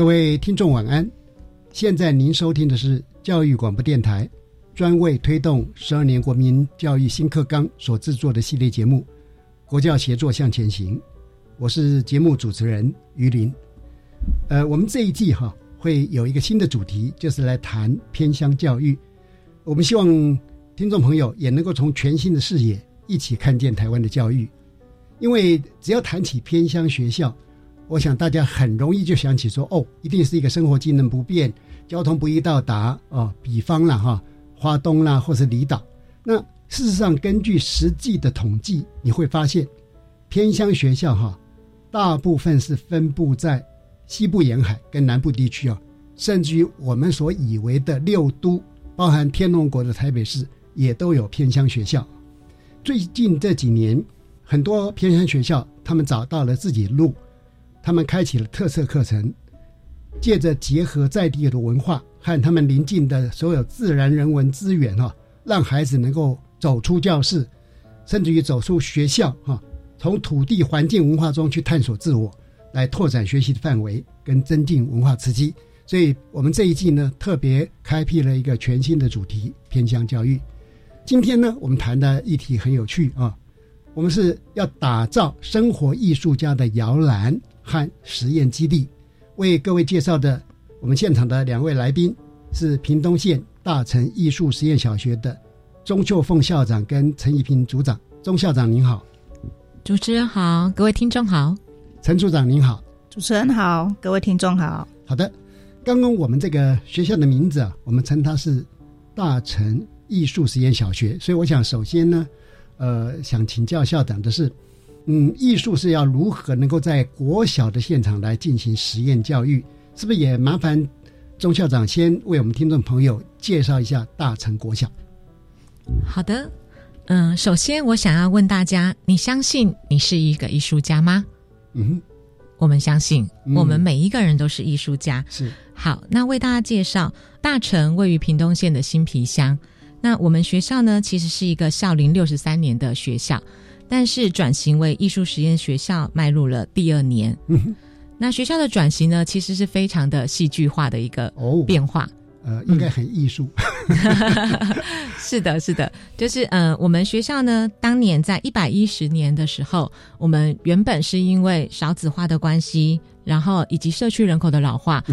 各位听众晚安，现在您收听的是教育广播电台专为推动十二年国民教育新课纲所制作的系列节目《国教协作向前行》，我是节目主持人于林。呃，我们这一季哈会有一个新的主题，就是来谈偏乡教育。我们希望听众朋友也能够从全新的视野一起看见台湾的教育，因为只要谈起偏乡学校。我想大家很容易就想起说，哦，一定是一个生活机能不便、交通不易到达哦。比方了哈，花东啦，或是离岛。那事实上，根据实际的统计，你会发现，偏乡学校哈，大部分是分布在西部沿海跟南部地区哦，甚至于我们所以为的六都，包含天龙国的台北市，也都有偏乡学校。最近这几年，很多偏乡学校他们找到了自己路。他们开启了特色课程，借着结合在地的文化和他们邻近的所有自然人文资源哈，让孩子能够走出教室，甚至于走出学校哈，从土地环境文化中去探索自我，来拓展学习的范围跟增进文化刺激。所以我们这一季呢，特别开辟了一个全新的主题——偏乡教育。今天呢，我们谈的议题很有趣啊，我们是要打造生活艺术家的摇篮。和实验基地，为各位介绍的，我们现场的两位来宾是屏东县大成艺术实验小学的钟秀凤校长跟陈怡平组长。钟校长您好，主持人好，各位听众好，陈组长您好，主持人好，各位听众好。好的，刚刚我们这个学校的名字啊，我们称它是大成艺术实验小学，所以我想首先呢，呃，想请教校长的是。嗯，艺术是要如何能够在国小的现场来进行实验教育？是不是也麻烦钟校长先为我们听众朋友介绍一下大成国小？好的，嗯，首先我想要问大家：你相信你是一个艺术家吗？嗯，我们相信，我们每一个人都是艺术家。是好，那为大家介绍大成位于屏东县的新皮乡。那我们学校呢，其实是一个校龄六十三年的学校。但是转型为艺术实验学校迈入了第二年，那学校的转型呢，其实是非常的戏剧化的一个变化。呃，应该很艺术。是的，是的，就是呃，我们学校呢，当年在一百一十年的时候，我们原本是因为少子化的关系，然后以及社区人口的老化。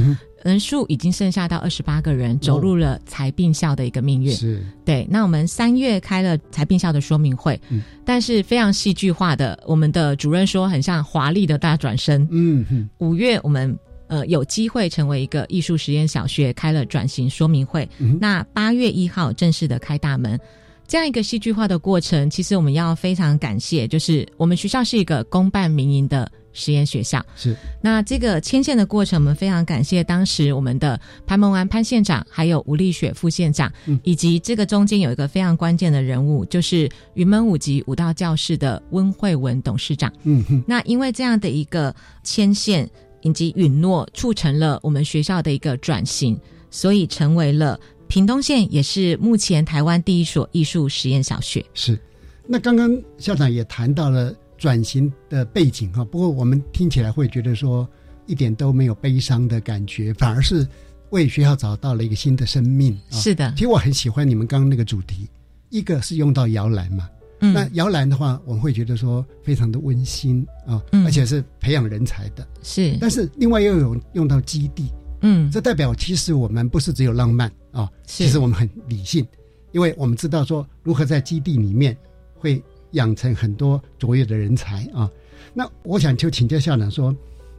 人数已经剩下到二十八个人，走入了财并校的一个命运。是对。那我们三月开了财并校的说明会，但是非常戏剧化的，我们的主任说很像华丽的大转身。嗯，五月我们呃有机会成为一个艺术实验小学，开了转型说明会。那八月一号正式的开大门，这样一个戏剧化的过程，其实我们要非常感谢，就是我们学校是一个公办民营的。实验学校是那这个牵线的过程，我们非常感谢当时我们的潘孟安潘县长，还有吴丽雪副县长，以及这个中间有一个非常关键的人物，就是云门舞集舞蹈教室的温慧文董事长。嗯哼，那因为这样的一个牵线以及允诺，促成了我们学校的一个转型。所以成为了屏东县也是目前台湾第一所艺术实验小学。是，那刚刚校长也谈到了转型的背景哈，不过我们听起来会觉得说一点都没有悲伤的感觉，反而是为学校找到了一个新的生命。啊、是的，其实我很喜欢你们刚刚那个主题，一个是用到摇篮嘛。嗯那摇篮的话，我们会觉得说非常的温馨啊，嗯而且是培养人才的。是，但是另外又有用到基地，嗯，这代表其实我们不是只有浪漫啊，是其实我们很理性，因为我们知道说如何在基地里面会养成很多卓越的人才啊。那我想就请教校长说，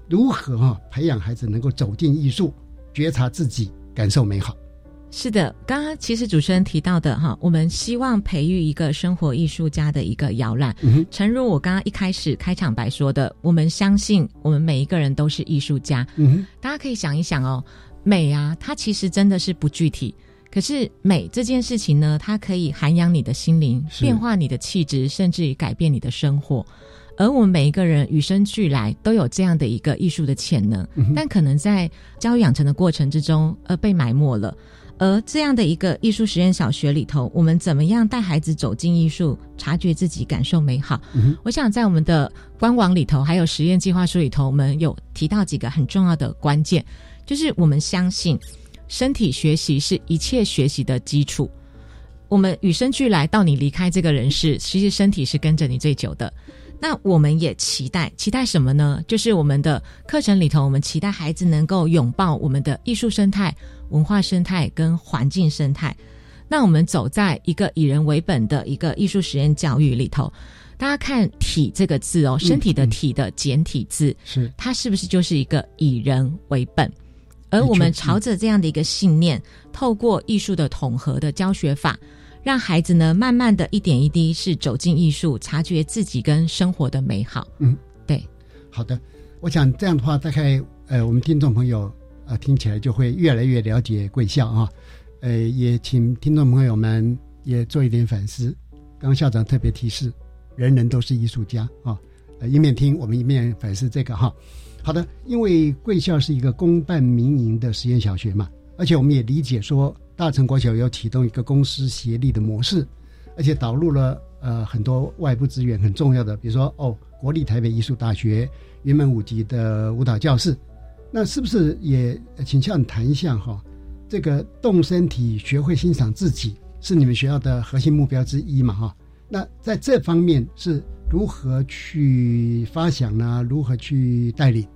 如何哈、培养孩子能够走进艺术，觉察自己，感受美好？是的，刚刚其实主持人提到的哈，我们希望培育一个生活艺术家的一个摇篮。嗯哼，诚如我刚刚一开始开场白说的，我们相信我们每一个人都是艺术家。嗯哼，大家可以想一想哦，美啊，它其实真的是不具体。可是美这件事情呢，它可以涵养你的心灵，变化你的气质，甚至于改变你的生活。而我们每一个人与生俱来都有这样的一个艺术的潜能，嗯但可能在教育养成的过程之中，呃被埋没了。而这样的一个艺术实验小学里头，我们怎么样带孩子走进艺术，察觉自己，感受美好？嗯我想在我们的官网里头，还有实验计划书里头，我们有提到几个很重要的关键，就是我们相信身体学习是一切学习的基础。我们与生俱来到你离开这个人世，其实身体是跟着你最久的。那我们也期待，期待什么呢？就是我们的课程里头，我们期待孩子能够拥抱我们的艺术生态、文化生态跟环境生态。那我们走在一个以人为本的一个艺术实验教育里头，大家看“体”这个字哦，身体的“体”的简体字，是它是不是就是一个以人为本？而我们朝着这样的一个信念，透过艺术的统合的教学法，让孩子呢，慢慢的一点一滴是走进艺术，察觉自己跟生活的美好。嗯，对，好的。我想这样的话，大概呃，我们听众朋友呃听起来就会越来越了解贵校啊。呃，也请听众朋友们也做一点反思。刚刚校长特别提示，人人都是艺术家啊。呃，一面听我们一面反思这个哈。好的，因为贵校是一个公办民营的实验小学嘛，而且我们也理解说，大成国小要启动一个公私协力的模式，而且导入了呃很多外部资源很重要的，比如说哦，国立台北艺术大学云门舞集的舞蹈教室，那是不是也请校长谈一下哈？这个动身体学会欣赏自己是你们学校的核心目标之一嘛哈？那在这方面是如何去发想呢？如何去带领？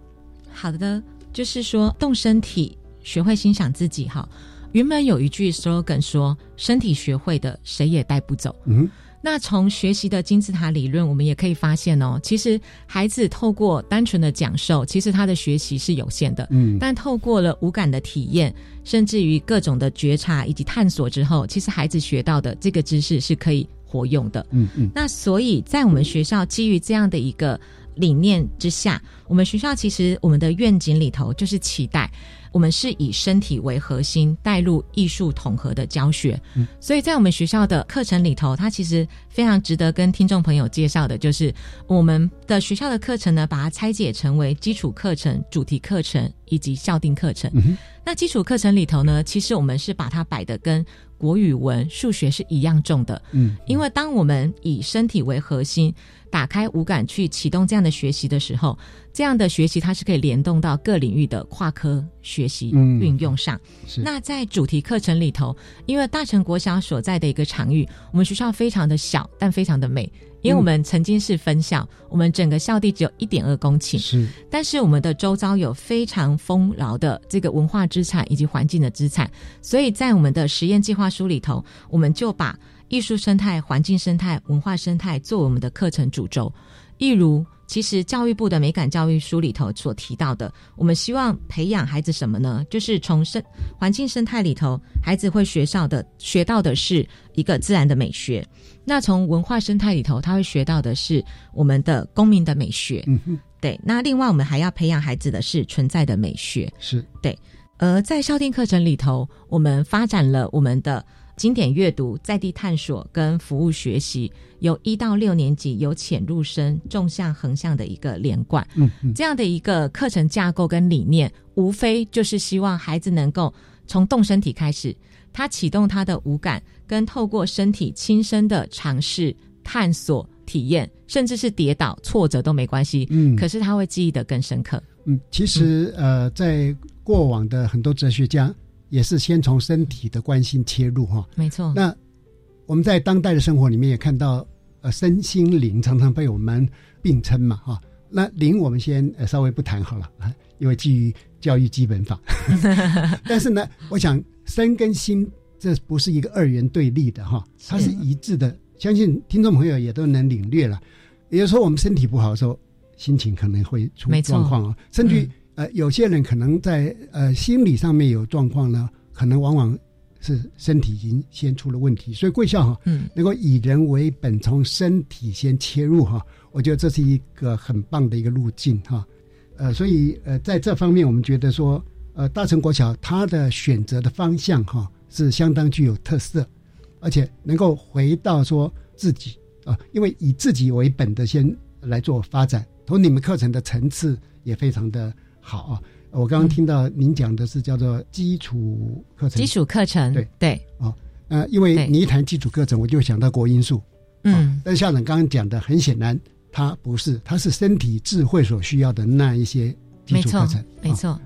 好的，就是说动身体，学会欣赏自己哈。原本有一句 slogan 说：“身体学会的，谁也带不走。”嗯，那从学习的金字塔理论，我们也可以发现哦，其实孩子透过单纯的讲授，其实他的学习是有限的。嗯，但透过了五感的体验，甚至于各种的觉察以及探索之后，其实孩子学到的这个知识是可以活用的。嗯嗯，那所以在我们学校基于这样的一个理念之下，我们学校其实我们的愿景里头就是期待。我们是以身体为核心，带入艺术统合的教学，嗯、所以在我们学校的课程里头，它其实非常值得跟听众朋友介绍的，就是我们的学校的课程呢，把它拆解成为基础课程、主题课程以及校定课程。嗯、那基础课程里头呢，其实我们是把它摆的跟国语文、数学是一样重的，嗯，因为当我们以身体为核心，打开五感去启动这样的学习的时候，这样的学习它是可以联动到各领域的跨科学习运用上。嗯、那在主题课程里头，因为大成国小所在的一个场域，我们学校非常的小，但非常的美。因为我们曾经是分校，我们整个校地只有一点二公顷，是，但是我们的周遭有非常丰饶的这个文化资产以及环境的资产，所以在我们的实验计划书里头，我们就把艺术生态、环境生态、文化生态作为我们的课程主轴。例如，其实教育部的美感教育书里头所提到的，我们希望培养孩子什么呢？就是从生环境生态里头，孩子会学到的学到的是一个自然的美学。那从文化生态里头，他会学到的是我们的公民的美学。嗯哼，对。那另外，我们还要培养孩子的是存在的美学。是对。而在校定课程里头，我们发展了我们的经典阅读、在地探索跟服务学习，有一到六年级由浅入深、纵向、横向的一个连贯。嗯嗯，这样的一个课程架构跟理念，无非就是希望孩子能够。从动身体开始，他启动他的五感，跟透过身体亲身的尝试、探索、体验，甚至是跌倒、挫折都没关系。嗯可是他会记忆的更深刻。嗯，其实呃，在过往的很多哲学家也是先从身体的关心切入哈。没错，那我们在当代的生活里面也看到，呃，身心灵常常被我们并称嘛哈。那灵我们先呃稍微不谈好了，啊因为基于教育基本法。但是呢，我想身跟心这不是一个二元对立的哈，它是一致的。相信听众朋友也都能领略了。也就是说，我们身体不好的时候，心情可能会出状况哦，甚至呃，有些人可能在呃心理上面有状况呢，可能往往是身体已经先出了问题。所以贵校哈，嗯，能够以人为本，从身体先切入哈，我觉得这是一个很棒的一个路径哈。呃，所以呃，在这方面，我们觉得说，呃，大成国小它的选择的方向哈是相当具有特色，而且能够回到说自己啊、因为以自己为本的先来做发展，同你们课程的层次也非常的好啊。我刚刚听到您讲的是叫做基础课程，基础课程，对。对，呃，因为你一谈基础课程，我就想到国音数，嗯，但校长刚刚讲的很显然，它不是，它是身体智慧所需要的那一些基础课程，，啊没错。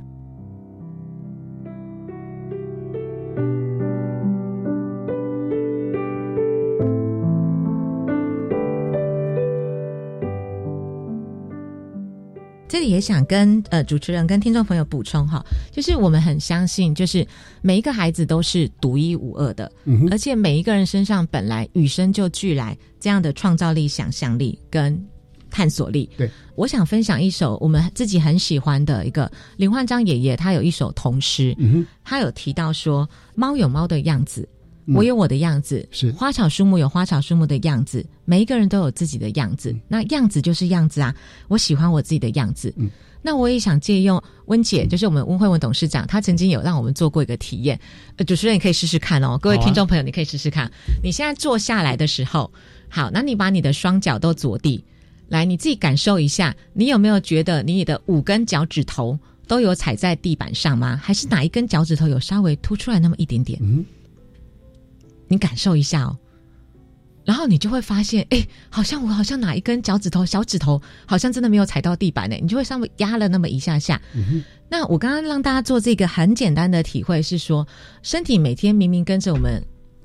这里也想跟呃主持人跟听众朋友补充哈，就是我们很相信，就是每一个孩子都是独一无二的，嗯而且每一个人身上本来与生就俱来这样的创造力、想象力跟探索力。对，我想分享一首我们自己很喜欢的一个林焕章爷爷，他有一首童诗，嗯，他有提到说，猫有猫的样子。嗯我有我的样子，是花草树木有花草树木的样子，每一个人都有自己的样子。嗯那样子就是样子啊，我喜欢我自己的样子。嗯，那我也想借用温姐，就是我们温慧文董事长，她曾经有让我们做过一个体验。呃，主持人你可以试试看哦，各位听众朋友你可以试试看。你现在坐下来的时候，好，那你把你的双脚都着地，来，你自己感受一下，你有没有觉得你的五根脚趾头都有踩在地板上吗？还是哪一根脚趾头有稍微凸出来那么一点点？嗯你感受一下哦，然后你就会发现，哎，好像我好像哪一根脚趾头、小指头好像真的没有踩到地板呢，你就会稍微压了那么一下下。嗯哼，那我刚刚让大家做这个很简单的体会是说，身体每天明明跟着我们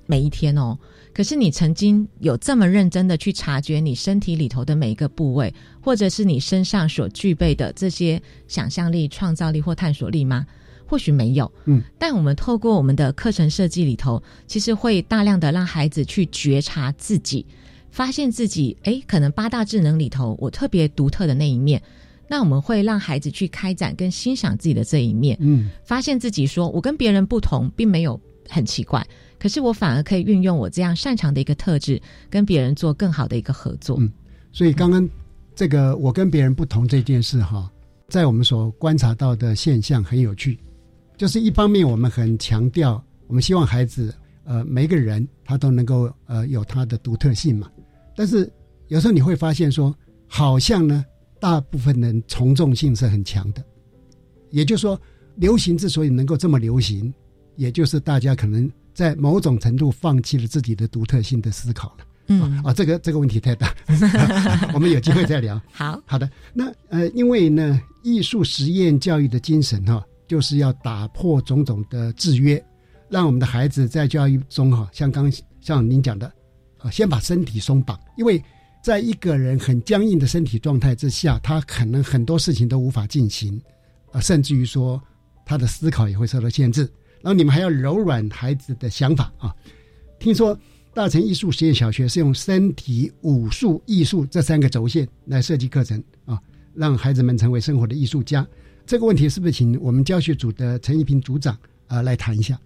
每一天哦，可是你曾经有这么认真的去察觉你身体里头的每一个部位，或者是你身上所具备的这些想象力、创造力或探索力吗？或许没有，嗯，但我们透过我们的课程设计里头，其实会大量的让孩子去觉察自己，发现自己，诶，可能八大智能里头我特别独特的那一面。那我们会让孩子去开展跟欣赏自己的这一面，嗯发现自己说我跟别人不同，并没有很奇怪，可是我反而可以运用我这样擅长的一个特质，跟别人做更好的一个合作。嗯所以刚刚这个我跟别人不同这件事哈，在我们所观察到的现象很有趣，就是一方面我们很强调，我们希望孩子呃每一个人他都能够呃有他的独特性嘛，但是有时候你会发现说，好像呢大部分人从众性是很强的，也就是说，流行之所以能够这么流行，也就是大家可能在某种程度放弃了自己的独特性的思考了。嗯，啊，这个这个问题太大，我们有机会再聊。好，好的，那呃，因为呢，艺术实验教育的精神哈、就是要打破种种的制约，让我们的孩子在教育中哈、像刚像您讲的，啊，先把身体松绑，因为在一个人很僵硬的身体状态之下，他可能很多事情都无法进行，啊，甚至于说他的思考也会受到限制。然后你们还要柔软孩子的想法啊。听说大成艺术实验小学是用身体、武术、艺术这三个轴线来设计课程啊，让孩子们成为生活的艺术家。这个问题是不是请我们教学组的陈一平组长啊来谈一下？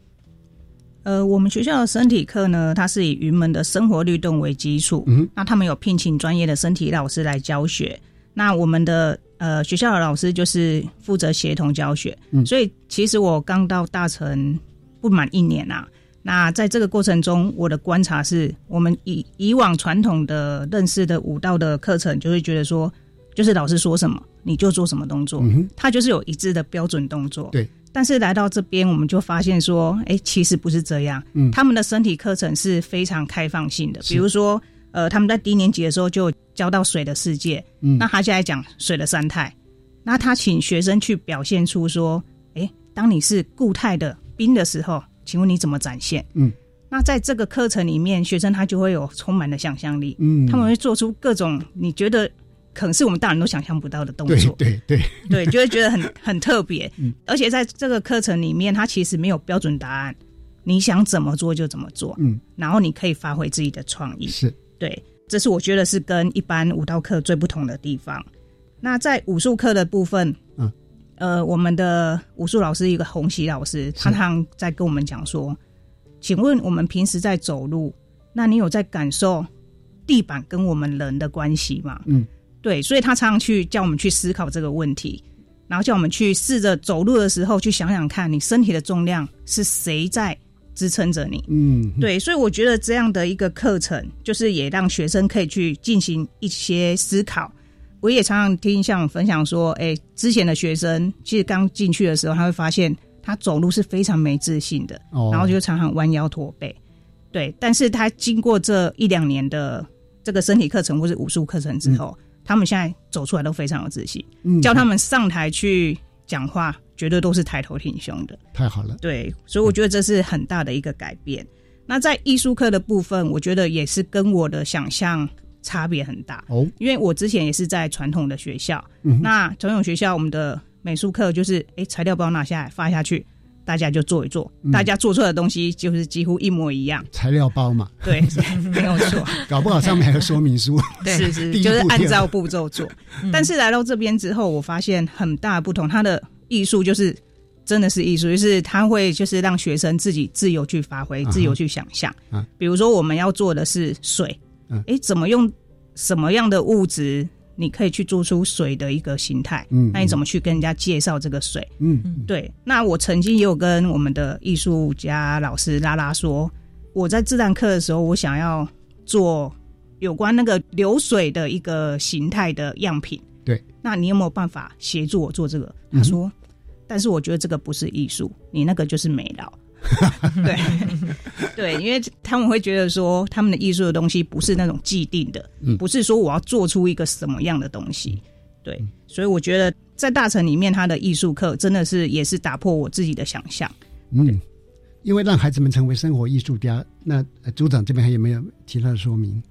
呃，我们学校的身体课呢，它是以云门的生活律动为基础，嗯那他们有聘请专业的身体老师来教学。那我们的呃学校的老师就是负责协同教学，嗯所以其实我刚到大成不满一年啊。那在这个过程中，我的观察是，我们以以往传统的认识的舞蹈的课程，就会觉得说，就是老师说什么你就做什么动作，嗯哼，它就是有一致的标准动作。对。但是来到这边，我们就发现说，哎，其实不是这样。嗯他们的身体课程是非常开放性的，比如说，呃，他们在低年级的时候就教到水的世界，嗯那他现在讲水的三态，那他请学生去表现出说，哎，当你是固态的冰的时候，请问你怎么展现？嗯，那在这个课程里面，学生他就会有充满了想象力，嗯，他们会做出各种你觉得可能是我们大人都想象不到的动作，对对，对，就会觉得很很特别。嗯而且在这个课程里面，它其实没有标准答案，你想怎么做就怎么做，嗯，然后你可以发挥自己的创意。是对，这是我觉得是跟一般舞蹈课最不同的地方。那在武术课的部分，嗯，呃，我们的武术老师一个洪喜老师，他常在跟我们讲说，请问我们平时在走路，那你有在感受地板跟我们人的关系吗？嗯，对，所以他常常去叫我们去思考这个问题，然后叫我们去试着走路的时候去想想看，你身体的重量是谁在支撑着你？嗯，对，所以我觉得这样的一个课程，就是也让学生可以去进行一些思考。我也常常听像分享说，哎，之前的学生其实刚进去的时候，他会发现他走路是非常没自信的，哦，然后就常常弯腰驼背。对，但是他经过这一两年的这个身体课程或是武术课程之后，他们现在走出来都非常有自信，嗯。叫他们上台去讲话，绝对都是抬头挺胸的。太好了，对，所以我觉得这是很大的一个改变。那在艺术课的部分，我觉得也是跟我的想象差别很大，哦，因为我之前也是在传统的学校，嗯那传统学校我们的美术课就是，哎，材料包拿下来发下去，大家就做一做，嗯。大家做出来的东西就是几乎一模一样，材料包嘛，对，没有错。搞不好上面还有说明书，是是，就是按照步骤做。但是来到这边之后，我发现很大的不同，它的艺术就是真的是艺术，就是它会就是让学生自己自由去发挥，啊自由去想象。啊。比如说我们要做的是水嗯，诶，怎么用什么样的物质，你可以去做出水的一个形态？嗯那你怎么去跟人家介绍这个水？嗯，对，那我曾经也有跟我们的艺术家老师拉拉说，我在自然课的时候，我想要做有关那个流水的一个形态的样品。对，那你有没有办法协助我做这个？嗯他说，但是我觉得这个不是艺术，你那个就是美劳。对对，因为他们会觉得说，他们的艺术的东西不是那种既定的，嗯不是说我要做出一个什么样的东西。对，所以我觉得在大城里面，他的艺术课真的是也是打破我自己的想象。嗯，因为让孩子们成为生活艺术家，那呃组长这边还有没有其他的说明？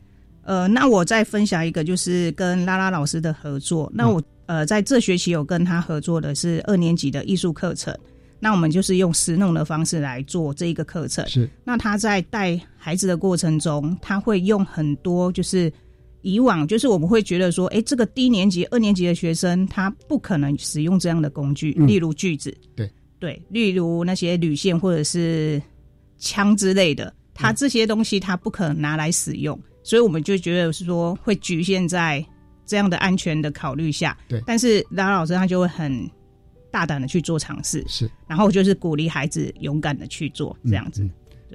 呃，那我再分享一个，就是跟拉拉老师的合作。那我、呃在这学期有跟他合作的是二年级的艺术课程。那我们就是用实弄的方式来做这一个课程。是。那他在带孩子的过程中，他会用很多就是以往就是我们会觉得说，哎，这个低年级、二年级的学生他不可能使用这样的工具，嗯。例如锯子，对。对，例如那些铝线或者是枪之类的，他这些东西他不可能拿来使用，所以我们就觉得是说会局限在这样的安全的考虑下。对。但是拉拉老师他就会很大胆的去做尝试，是然后就是鼓励孩子勇敢的去做这样子。嗯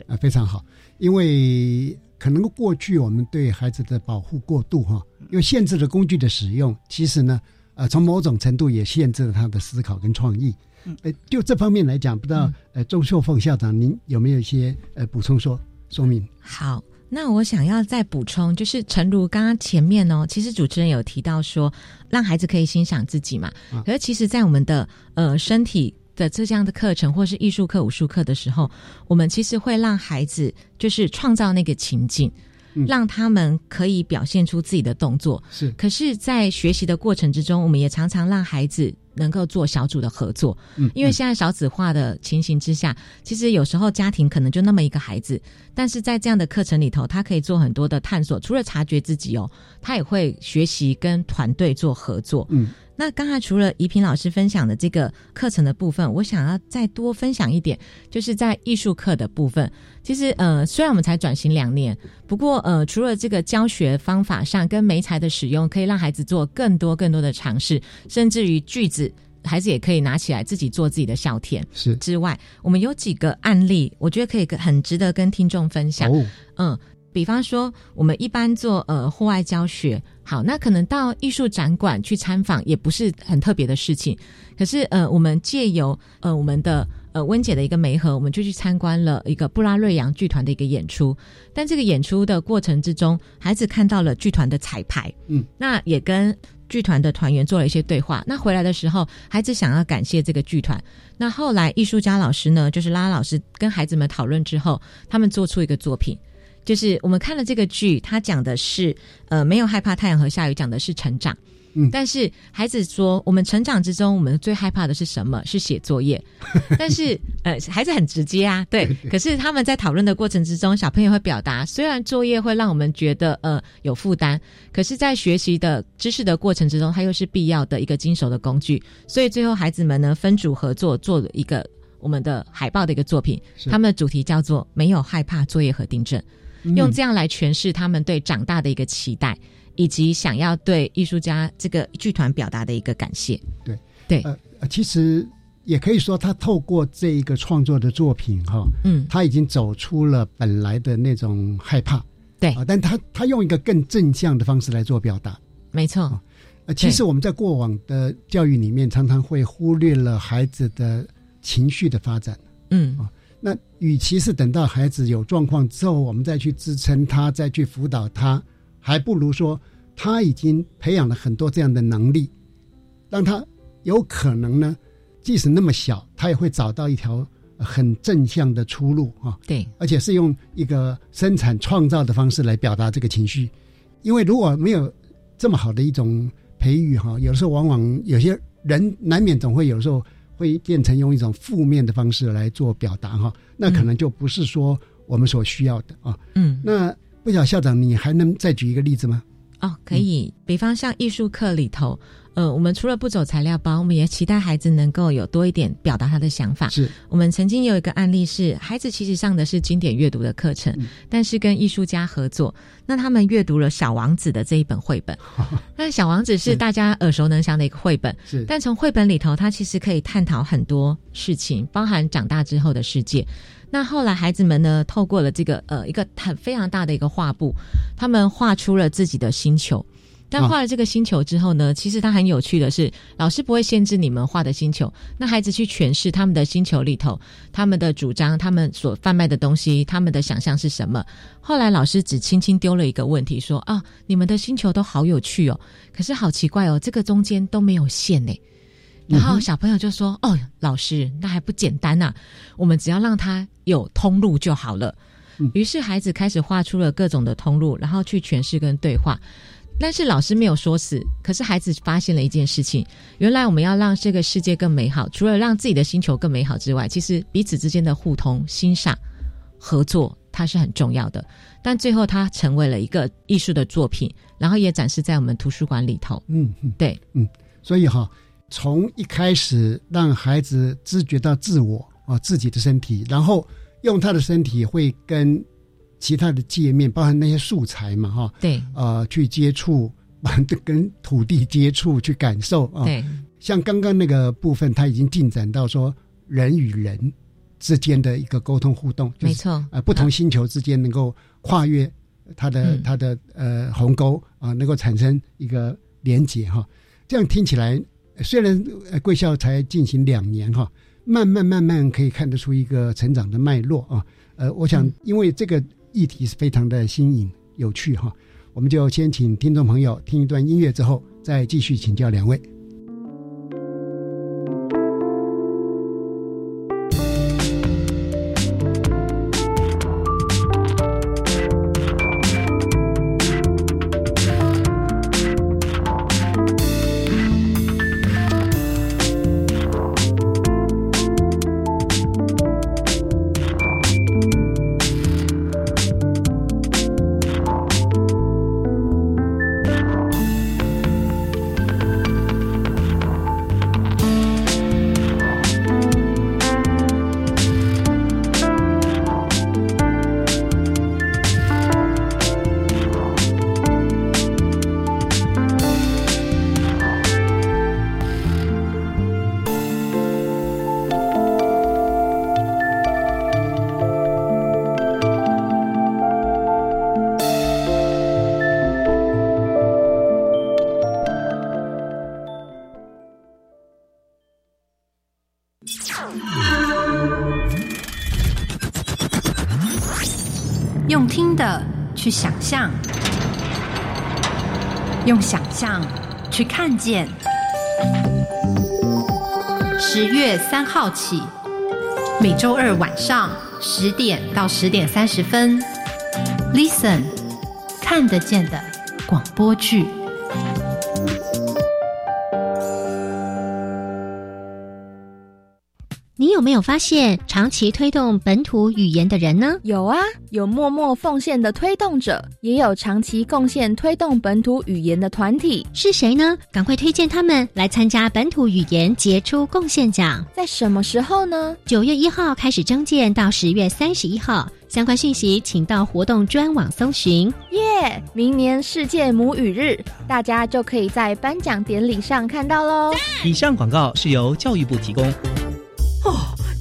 啊，非常好。因为可能过去我们对孩子的保护过度哈，因为限制了工具的使用，其实呢，呃，从某种程度也限制了他的思考跟创意。嗯呃，就这方面来讲，不知道呃周秀凤校长您有没有一些呃补充说说明？好，那我想要再补充，就是诚如刚刚前面哦，其实主持人有提到说，让孩子可以欣赏自己嘛。啊可是其实，在我们的呃身体的这样的课程，或是艺术课、武术课的时候，我们其实会让孩子就是创造那个情境，嗯让他们可以表现出自己的动作。是可是，在学习的过程之中，我们也常常让孩子能够做小组的合作，嗯，因为现在少子化的情形之下，其实有时候家庭可能就那么一个孩子，但是在这样的课程里头，他可以做很多的探索，除了察觉自己哦，他也会学习跟团队做合作。嗯，那刚才除了怡萍老师分享的这个课程的部分，我想要再多分享一点，就是在艺术课的部分。其实呃，虽然我们才转型两年，不过呃，除了这个教学方法上跟媒材的使用，可以让孩子做更多更多的尝试，甚至于句子，孩子也可以拿起来自己做自己的笑填。是之外，我们有几个案例，我觉得可以跟很值得跟听众分享。哦，嗯，比方说我们一般做呃户外教学，好，那可能到艺术展馆去参访也不是很特别的事情。可是呃，我们借由呃我们的呃温姐的一个媒合，我们就去参观了一个布拉瑞扬剧团的一个演出。但这个演出的过程之中，孩子看到了剧团的彩排，嗯，那也跟剧团的团员做了一些对话。那回来的时候，孩子想要感谢这个剧团。那后来艺术家老师呢，就是拉拉老师跟孩子们讨论之后，他们做出一个作品。就是我们看了这个剧，它讲的是呃没有害怕太阳和下雨，讲的是成长。嗯但是孩子说，我们成长之中，我们最害怕的是什么？是写作业。但是呃，孩子很直接啊，对。可是他们在讨论的过程之中，小朋友会表达，虽然作业会让我们觉得呃有负担，可是，在学习的知识的过程之中，它又是必要的一个经手的工具。所以最后孩子们呢分组合作做了一个我们的海报的一个作品，他们的主题叫做“没有害怕作业和订正”。用这样来诠释他们对长大的一个期待，以及想要对艺术家这个剧团表达的一个感谢。对对，呃，呃其实也可以说，他透过这一个创作的作品哈，嗯，他已经走出了本来的那种害怕。对。啊，，但他他用一个更正向的方式来做表达。没错，呃，其实我们在过往的教育里面，常常会忽略了孩子的情绪的发展。嗯，那与其是等到孩子有状况之后，我们再去支撑他，再去辅导他，还不如说他已经培养了很多这样的能力，让他有可能呢，即使那么小，他也会找到一条呃很正向的出路啊，对，而且是用一个生产创造的方式来表达这个情绪。因为如果没有这么好的一种培育哈，有时候往往有些人难免总会有时候会变成用一种负面的方式来做表达哈，那可能就不是说我们所需要的啊。嗯，那不晓校长，你还能再举一个例子吗？哦，可以。比方像艺术课里头，呃，我们除了不走材料包，我们也期待孩子能够有多一点表达他的想法。是我们曾经有一个案例是，孩子其实上的是经典阅读的课程，嗯但是跟艺术家合作，那他们阅读了《小王子》的这一本绘本。那《小王子》是是大家耳熟能详的一个绘本，是，但从绘本里头，它其实可以探讨很多事情，包含长大之后的世界。那后来孩子们呢，透过了这个呃一个很非常大的一个画布，他们画出了自己的星球。但啊画了这个星球之后呢，其实它很有趣的是，老师不会限制你们画的星球，那孩子去诠释他们的星球里头，他们的主张，他们所贩卖的东西，他们的想象是什么。后来老师只轻轻丢了一个问题，说啊，你们的星球都好有趣哦，可是好奇怪哦，这个中间都没有线呢。然后小朋友就说：“哦，老师，那还不简单呐、我们只要让他有通路就好了。嗯于是孩子开始画出了各种的通路，然后去诠释跟对话。但是老师没有说死，可是孩子发现了一件事情：原来我们要让这个世界更美好，除了让自己的星球更美好之外，其实彼此之间的互通、欣赏、合作，它是很重要的。但最后，它成为了一个艺术的作品，然后也展示在我们图书馆里头。嗯嗯，对，所以哈，从一开始让孩子知觉到自我啊，自己的身体，然后用他的身体会跟其他的界面，包含那些素材嘛哈，对，呃，去接触，跟土地接触，去感受啊。对，像刚刚那个部分，他已经进展到说人与人之间的一个沟通互动，就是没错。呃，不同星球之间能够跨越它的、嗯它的呃鸿沟啊、能够产生一个连接哈。这样听起来，呃虽然贵校才进行两年哈，慢慢慢慢可以看得出一个成长的脉络啊。呃，我想因为这个议题是非常的新颖有趣哈，我们就先请听众朋友听一段音乐之后，再继续请教两位。像，用想象去看见。十月三号起，每周二晚上十点到十点三十分，Listen，看得见的广播剧。有发现长期推动本土语言的人呢？有啊，有默默奉献的推动者，也有长期贡献推动本土语言的团体。是谁呢？赶快推荐他们来参加本土语言杰出贡献奖。在什么时候呢？九月一号开始征件，到十月三十一号。相关讯息请到活动专网搜寻。耶！明年世界母语日，大家就可以在颁奖典礼上看到喽。以上广告是由教育部提供。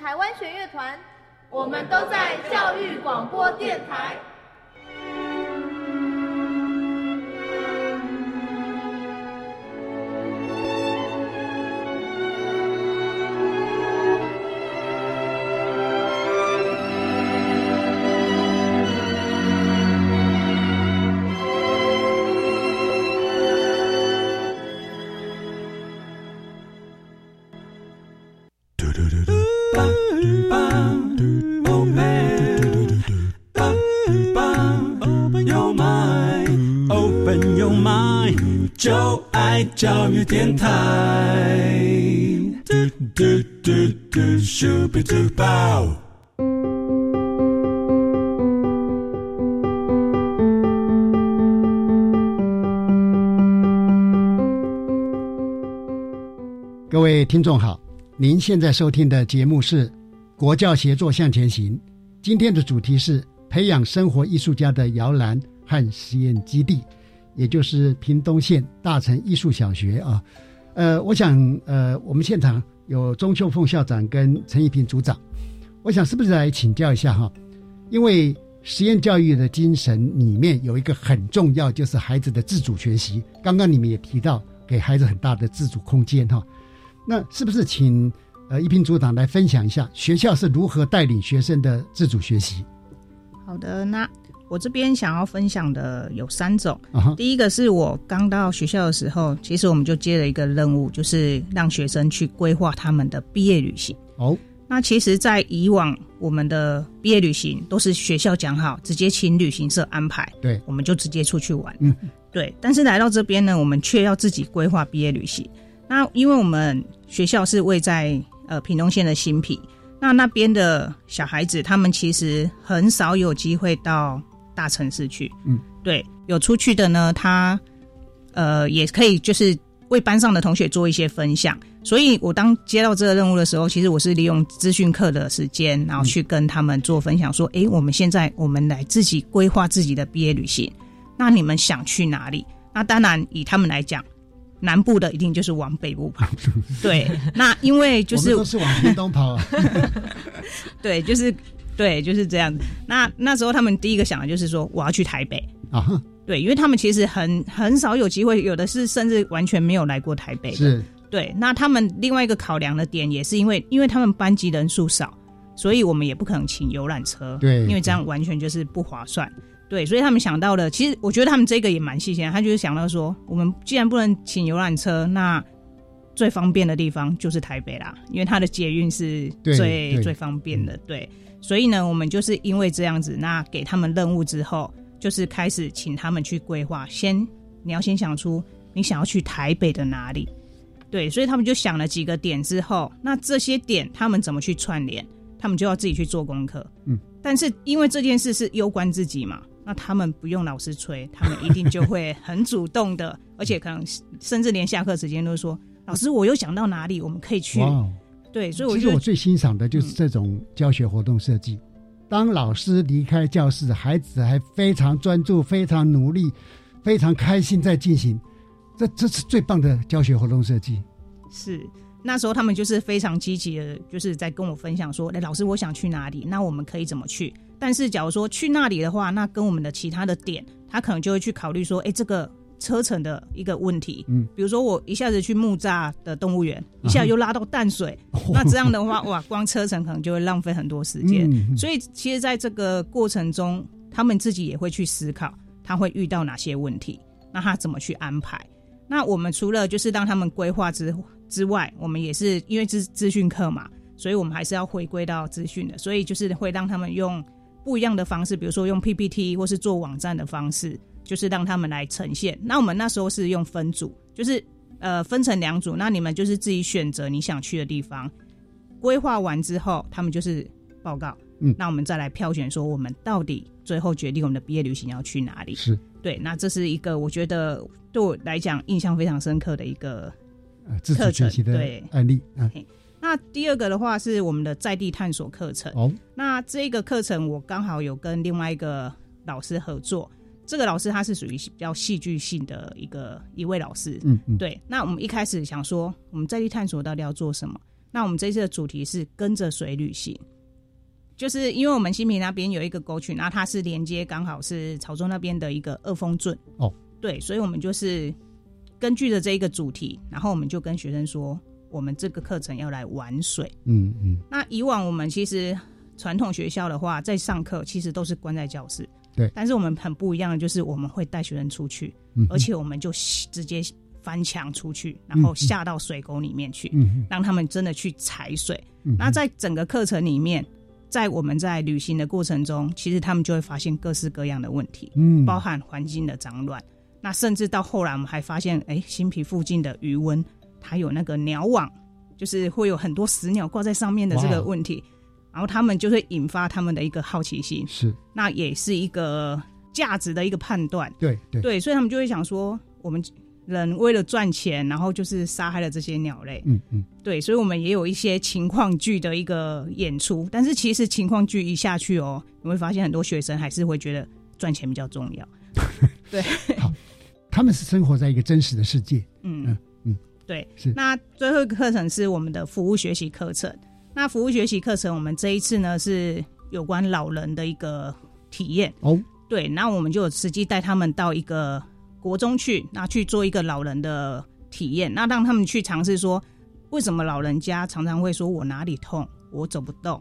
台湾弦乐团，我们都在教育广播电台。教育电台。嘟嘟嘟嘟。各位听众好，您现在收听的节目是《国教协作向前行》，今天的主题是培养生活艺术家的摇篮和实验基地。也就是屏东县大成艺术小学啊，呃，我想呃，我们现场有钟秀凤校长跟陈一平组长，我想是不是来请教一下哈？因为实验教育的精神里面有一个很重要，就是孩子的自主学习。刚刚你们也提到，给孩子很大的自主空间哈。那是不是请呃一平组长来分享一下学校是如何带领学生的自主学习？好的，那。我这边想要分享的有三种。第一个是我刚到学校的时候，其实我们就接了一个任务，就是让学生去规划他们的毕业旅行。哦，那其实，在以往我们的毕业旅行都是学校讲好，直接请旅行社安排，对，我们就直接出去玩。嗯，对。但是来到这边呢，我们却要自己规划毕业旅行。那因为我们学校是位在呃屏东县的新皮，那那边的小孩子他们其实很少有机会到。大城市去，嗯，对，有出去的呢，他呃也可以就是为班上的同学做一些分享。所以我当接到这个任务的时候，其实我是利用资讯课的时间，然后去跟他们做分享，说：“哎，我们现在我们来自己规划自己的毕业旅行。那你们想去哪里？那当然以他们来讲，南部的一定就是往北部跑。对，那因为就是都是往屏东跑。啊 对，就是。对，就是这样。那那时候他们第一个想的就是说，我要去台北啊。对，因为他们其实很很少有机会，有的是甚至完全没有来过台北。是。对，那他们另外一个考量的点也是因为，因为他们班级人数少，所以我们也不可能请游览车。对。因为这样完全就是不划算。对，所以他们想到了，其实我觉得他们这个也蛮细心，他就是想到说，我们既然不能请游览车，那最方便的地方就是台北啦，因为它的捷运是最最方便的。对。所以呢，我们就是因为这样子，那给他们任务之后，就是开始请他们去规划。先，你要先想出你想要去台北的哪里，对，所以他们就想了几个点之后，那这些点他们怎么去串联，他们就要自己去做功课。嗯，但是因为这件事是攸关自己嘛，那他们不用老师催，他们一定就会很主动的，而且可能甚至连下课时间都说：“老师，我又想到哪里，我们可以去。”对，所以我其实我最欣赏的就是这种教学活动设计，当老师离开教室，孩子还非常专注、非常努力、非常开心在进行，这这是最棒的教学活动设计。是那时候他们就是非常积极的，就是在跟我分享说：“哎，老师，我想去哪里？那我们可以怎么去？”但是假如说去那里的话，那跟我们的其他的点，他可能就会去考虑说：“哎，这个。”车程的一个问题，嗯，比如说我一下子去木栅的动物园，一下又拉到淡水，那这样的话，哇，光车程可能就会浪费很多时间。所以，其实在这个过程中，他们自己也会去思考，他会遇到哪些问题，那他怎么去安排？那我们除了就是让他们规划之之外，我们也是因为资资讯课嘛，所以我们还是要回归到资讯的，所以就是会让他们用不一样的方式，比如说用 PPT 或是做网站的方式。就是让他们来呈现。那我们那时候是用分组，就是呃分成两组。那你们就是自己选择你想去的地方，规划完之后，他们就是报告。嗯，那我们再来票选，说我们到底最后决定我们的毕业旅行要去哪里。是对。那这是一个我觉得对我来讲印象非常深刻的一个课程对案例。那第二个的话是我们的在地探索课程。哦，那这个课程我刚好有跟另外一个老师合作。这个老师他是属于比较戏剧性的一个一位老师，嗯嗯，对。那我们一开始想说，我们再去探索到底要做什么？那我们这次的主题是跟着水旅行，就是因为我们新平那边有一个沟渠，那它是连接刚好是潮州那边的一个二峰圳哦，对，所以我们就是根据着这一个主题，然后我们就跟学生说，我们这个课程要来玩水，嗯嗯。那以往我们其实传统学校的话，在上课其实都是关在教室。对，但是我们很不一样的就是，我们会带学生出去，而且我们就直接翻墙出去，然后下到水沟里面去，让他们真的去踩水。那在整个课程里面，在我们在旅行的过程中，其实他们就会发现各式各样的问题，嗯，包含环境的脏乱，那甚至到后来我们还发现，哎，新皮附近的余温，它有那个鸟网，就是会有很多死鸟挂在上面的这个问题。然后他们就会引发他们的一个好奇心，是，那也是一个价值的一个判断，对对。对，所以他们就会想说，我们人为了赚钱，然后就是杀害了这些鸟类，嗯嗯，对，所以我们也有一些情况剧的一个演出，但是其实情况剧一下去哦，你会发现很多学生还是会觉得赚钱比较重要，对，好，他们是生活在一个真实的世界，嗯。嗯嗯，对，是。那最后一个课程是我们的服务学习课程。那服务学习课程，我们这一次呢是有关老人的一个体验哦。对，那我们就实际带他们到一个国中去，那去做一个老人的体验，那让他们去尝试说，为什么老人家常常会说我哪里痛，我走不动，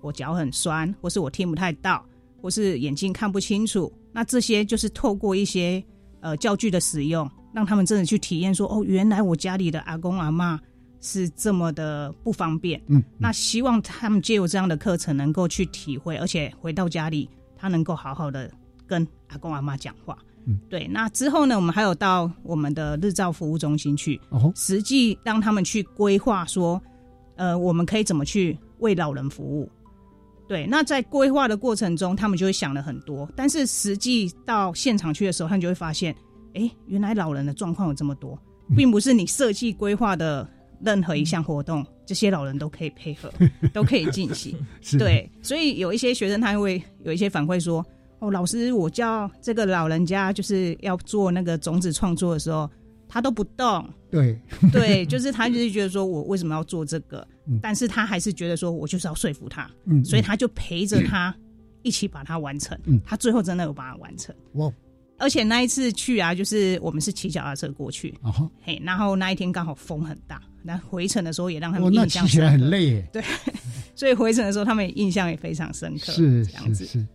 我脚很酸，或是我听不太到，或是眼睛看不清楚。那这些就是透过一些呃教具的使用，让他们真的去体验说，哦，原来我家里的阿公阿妈。是这么的不方便，嗯，那希望他们借由这样的课程能够去体会，而且回到家里，他能够好好的跟阿公阿妈讲话，嗯，对。那之后呢，我们还有到我们的日照服务中心去，哦，实际让他们去规划说，呃，我们可以怎么去为老人服务？对。那在规划的过程中，他们就会想了很多，但是实际到现场去的时候，他们就会发现，哎，原来老人的状况有这么多，并不是你设计规划的。任何一项活动，这些老人都可以配合，都可以进行。对，所以有一些学生他会有一些反馈说：“哦，老师，我叫这个老人家就是要做那个种子创作的时候，他都不动。”对 对，就是他就是觉得说我为什么要做这个？但是他还是觉得说我就是要说服他，所以他就陪着他一起把它完成。他最后真的有把它完成。哇！而且那一次去啊，就是我们是骑脚踏车过去，嘿，然后那一天刚好风很大。那回程的时候也让他们印象起来很累耶，对，所以回程的时候他们印象也非常深刻。是这样子，是。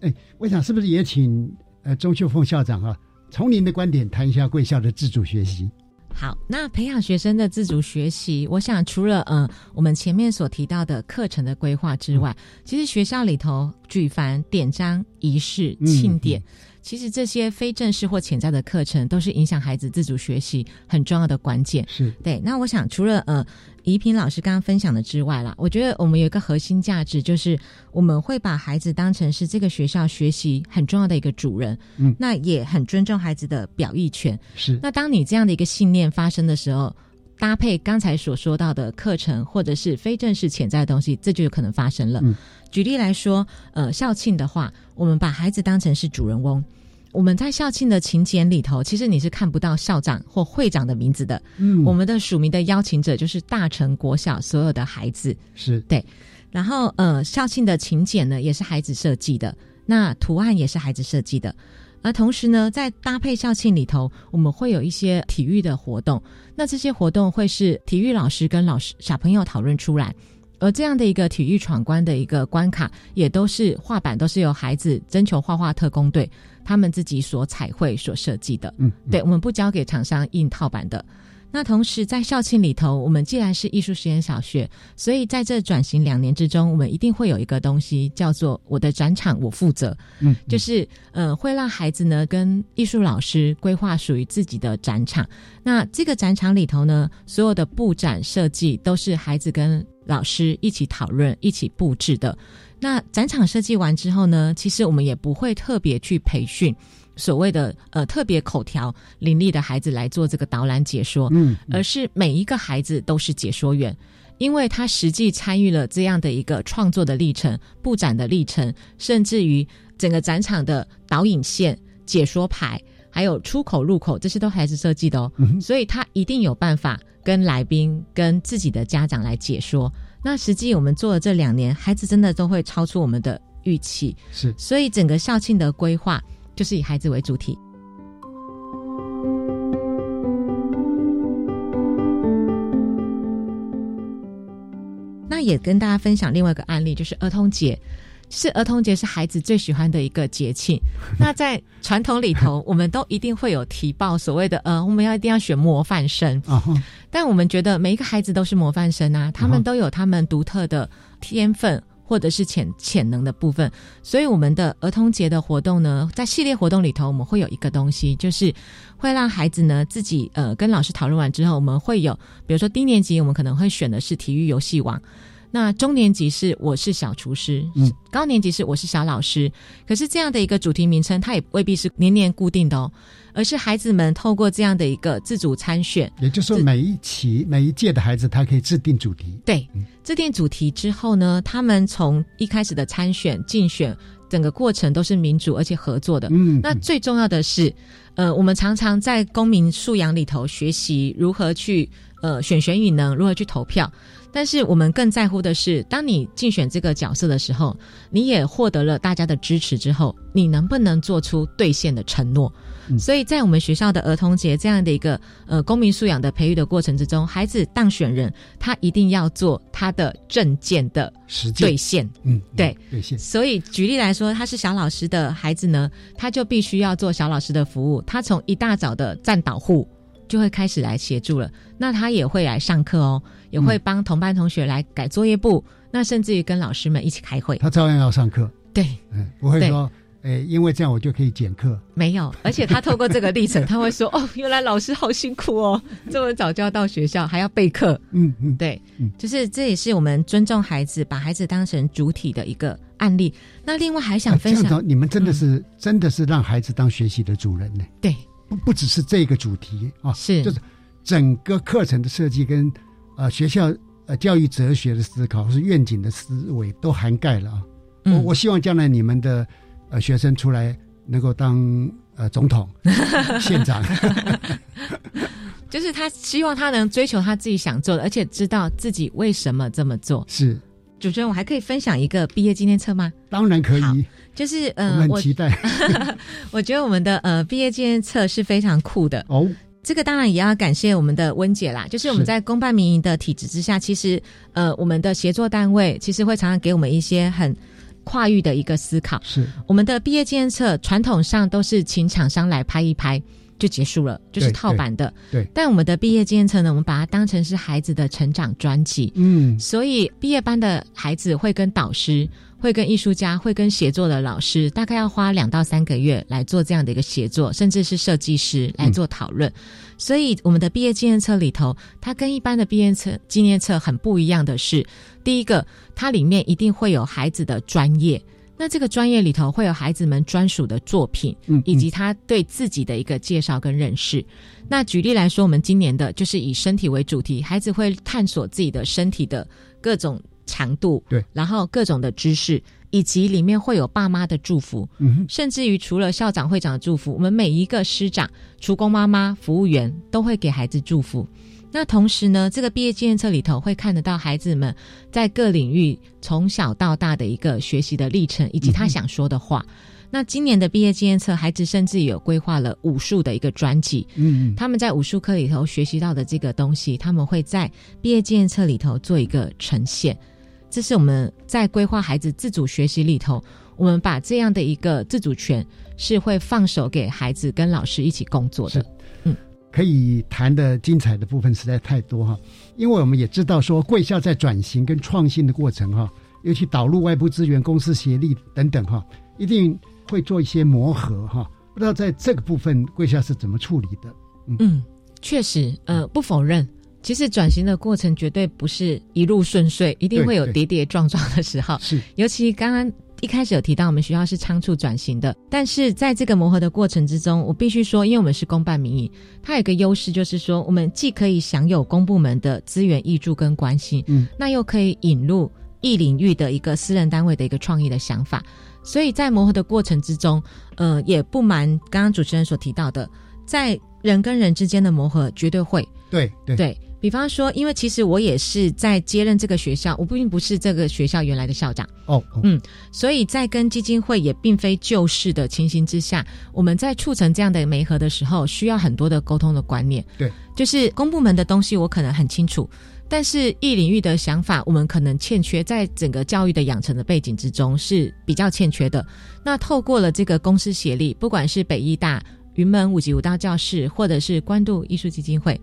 哎，我想是不是也请呃钟秀凤校长啊，从您的观点谈一下贵校的自主学习？好，那培养学生的自主学习，我想除了嗯我们前面所提到的课程的规划之外，其实学校里头举凡典章、仪式、庆典。其实这些非正式或潜在的课程，都是影响孩子自主学习很重要的关键。是对。那我想，除了呃，怡萍老师刚刚分享的之外啦，我觉得我们有一个核心价值，就是我们会把孩子当成是这个学校学习很重要的一个主人。嗯，那也很尊重孩子的表意权。是。那当你这样的一个信念发生的时候，搭配刚才所说到的课程，或者是非正式潜在的东西，这就有可能发生了。嗯举例来说，呃，校庆的话，我们把孩子当成是主人翁。我们在校庆的请柬里头，其实你是看不到校长或会长的名字的。嗯我们的署名的邀请者就是大成国小所有的孩子。是对，然后呃，校庆的请柬呢也是孩子设计的，那图案也是孩子设计的。而同时呢，在搭配校庆里头，我们会有一些体育的活动。那这些活动会是体育老师跟老师小朋友讨论出来，而这样的一个体育闯关的一个关卡，也都是画板都是由孩子征求画画特工队他们自己所彩绘所设计的。嗯，对，我们不交给厂商印套版的。那同时在校庆里头，我们既然是艺术实验小学，所以在这转型两年之中，我们一定会有一个东西叫做“我的展场我负责”，嗯，就是呃，会让孩子呢跟艺术老师规划属于自己的展场。那这个展场里头呢，所有的布展设计都是孩子跟老师一起讨论、一起布置的。那展场设计完之后呢，其实我们也不会特别去培训所谓的呃特别口条伶俐的孩子来做这个导览解说，嗯，而是每一个孩子都是解说员。因为他实际参与了这样的一个创作的历程、布展的历程，甚至于整个展场的导引线、解说牌，还有出口入口，这些都还是设计的哦。嗯所以他一定有办法跟来宾、跟自己的家长来解说。那实际我们做了这两年，孩子真的都会超出我们的预期。是，所以整个校庆的规划就是以孩子为主体。那也跟大家分享另外一个案例，就是儿童节。是儿童节是孩子最喜欢的一个节庆。那在传统里头，我们都一定会有提报所谓的呃，我们要一定要选模范生。但我们觉得每一个孩子都是模范生啊，他们都有他们独特的天分或者是潜潜能的部分。所以我们的儿童节的活动呢，在系列活动里头，我们会有一个东西，就是会让孩子呢自己呃跟老师讨论完之后，我们会有，比如说低年级我们可能会选的是体育游戏王。那中年级是我是小厨师，嗯，高年级是我是小老师。可是这样的一个主题名称，它也未必是年年固定的哦，而是孩子们透过这样的一个自主参选，也就是说每一期每一届的孩子，他可以制定主题。对，制定主题之后呢，他们从一开始的参选、竞选，整个过程都是民主而且合作的。嗯，那最重要的是，呃，我们常常在公民素养里头学习如何去呃选选与能，如何去投票。但是我们更在乎的是，当你竞选这个角色的时候，你也获得了大家的支持之后，你能不能做出兑现的承诺？嗯所以在我们学校的儿童节这样的一个呃公民素养的培育的过程之中，孩子当选人他一定要做他的证件的实践兑现。嗯，对，兑现。所以举例来说，他是小老师的孩子呢，他就必须要做小老师的服务。他从一大早的站导护就会开始来协助了。那他也会来上课哦，也会帮同班同学来改作业簿，那甚至于跟老师们一起开会。他照样要上课。对，嗯，不会说，诶，因为这样我就可以减课。没有，而且他透过这个历程，他会说：“哦，原来老师好辛苦哦，这么早就要到学校，还要备课。”嗯嗯，对，嗯就是这也是我们尊重孩子，把孩子当成主体的一个案例。那另外还想分享，啊这样，你们真的是、真的是让孩子当学习的主人呢？对，不不只是这个主题啊，是就是整个课程的设计跟呃学校呃教育哲学的思考或是愿景的思维都涵盖了啊。嗯我我希望将来你们的呃学生出来能够当呃总统、县长。就是他希望他能追求他自己想做的，而且知道自己为什么这么做。是主持人，我还可以分享一个毕业纪念册吗？当然可以，就是我呃，们很期待。我觉得我们的呃毕业纪念册是非常酷的哦。这个当然也要感谢我们的温姐啦，就是我们在公办民营的体制之下，其实呃我们的协作单位其实会常常给我们一些很跨域的一个思考。是我们的毕业纪念册传统上都是请厂商来拍一拍就结束了，就是套版的。对，但我们的毕业纪念册呢，我们把它当成是孩子的成长专辑。嗯，所以毕业班的孩子会跟导师、会跟艺术家、会跟写作的老师，大概要花两到三个月来做这样的一个写作，甚至是设计师来做讨论。所以我们的毕业纪念册里头，它跟一般的毕业册纪念册很不一样的是，第一个，它里面一定会有孩子的专业。那这个专业里头会有孩子们专属的作品，嗯以及他对自己的一个介绍跟认识。那举例来说，我们今年的就是以身体为主题，孩子会探索自己的身体的各种强度，对，然后各种的知识，以及里面会有爸妈的祝福，嗯甚至于除了校长、会长的祝福，我们每一个师长、厨工妈妈、服务员都会给孩子祝福。那同时呢，这个毕业纪念册里头会看得到孩子们在各领域从小到大的一个学习的历程，以及他想说的话。那今年的毕业纪念册，孩子甚至有规划了武术的一个专辑。嗯嗯他们在武术课里头学习到的这个东西，他们会在毕业纪念册里头做一个呈现。这是我们在规划孩子自主学习里头，我们把这样的一个自主权是会放手给孩子跟老师一起工作的。可以谈的精彩的部分实在太多哈，因为我们也知道说贵校在转型跟创新的过程哈，尤其导入外部资源、公司协力等等哈，一定会做一些磨合哈。不知道在这个部分贵校是怎么处理的？嗯，确实，呃，不否认，其实转型的过程绝对不是一路顺遂，一定会有跌跌撞撞的时候。是，尤其刚刚一开始有提到，我们学校是仓促转型的，但是在这个磨合的过程之中，我必须说，因为我们是公办民营，它有一个优势就是说，我们既可以享有公部门的资源挹注跟关心，嗯，那又可以引入一领域的一个私人单位的一个创意的想法，所以在磨合的过程之中，呃，也不瞒刚刚主持人所提到的，在人跟人之间的磨合绝对会，对对。对比方说，因为其实我也是在接任这个学校，我并不是这个学校原来的校长。哦，哦嗯，所以在跟基金会也并非旧事的情形之下，我们在促成这样的媒合的时候，需要很多的沟通的观念。对，就是公部门的东西，我可能很清楚，但是异领域的想法，我们可能欠缺，在整个教育的养成的背景之中是比较欠缺的。那透过了这个公司协力，不管是北医大、云门五级舞蹈教室，或者是关渡艺术基金会。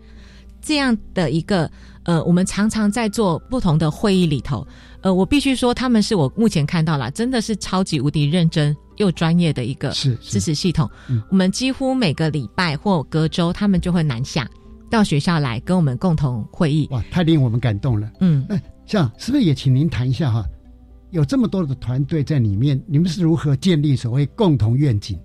这样的一个呃，我们常常在做不同的会议里头，呃，我必须说，他们是我目前看到了，真的是超级无敌认真又专业的一个是支持系统。嗯我们几乎每个礼拜或隔周，他们就会南下到学校来跟我们共同会议。哇，太令我们感动了。嗯，那像是不是也请您谈一下哈？有这么多的团队在里面，你们是如何建立所谓共同愿景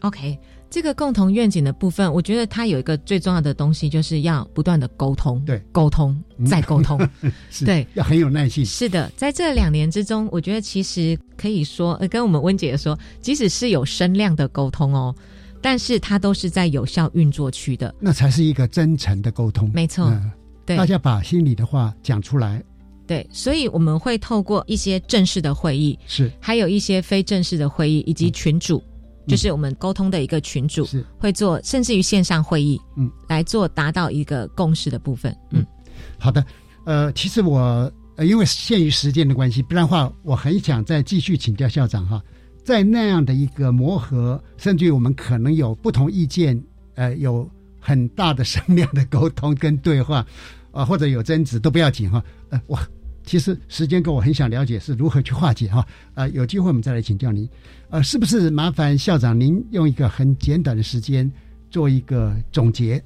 ？OK，这个共同愿景的部分，我觉得它有一个最重要的东西，就是要不断的沟通，对，沟通再沟通，是对，要很有耐心。是的，在这两年之中，我觉得其实可以说，呃，跟我们温姐说，即使是有声量的沟通哦，但是它都是在有效运作区的。那才是一个真诚的沟通。没错嗯对。大家把心里的话讲出来，对，所以我们会透过一些正式的会议，是。还有一些非正式的会议，以及群主，就是我们沟通的一个群主，是。会做，甚至于线上会议，嗯，来做达到一个共识的部分，嗯，好的，呃，其实我呃因为限于时间的关系，不然的话，我很想再继续请教校长哈，在那样的一个磨合，甚至于我们可能有不同意见，呃，有很大的声量的沟通跟对话，啊、或者有争执都不要紧哈，呃，我其实时间够，我很想了解是如何去化解哈，呃，有机会我们再来请教您，呃，是不是麻烦校长您用一个很简短的时间做一个总结？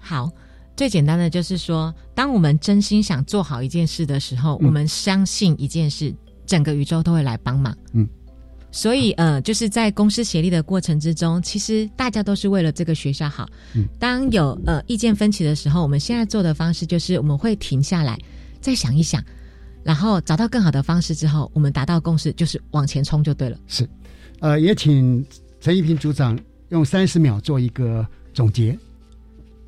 好。最简单的就是说，当我们真心想做好一件事的时候，嗯我们相信一件事，整个宇宙都会来帮忙。嗯，所以呃，就是在公司协力的过程之中，其实大家都是为了这个学校好。嗯，当有呃意见分歧的时候，我们现在做的方式就是我们会停下来，再想一想，然后找到更好的方式之后，我们达到共识，就是往前冲就对了。是，呃，也请陈一平组长用三十秒做一个总结。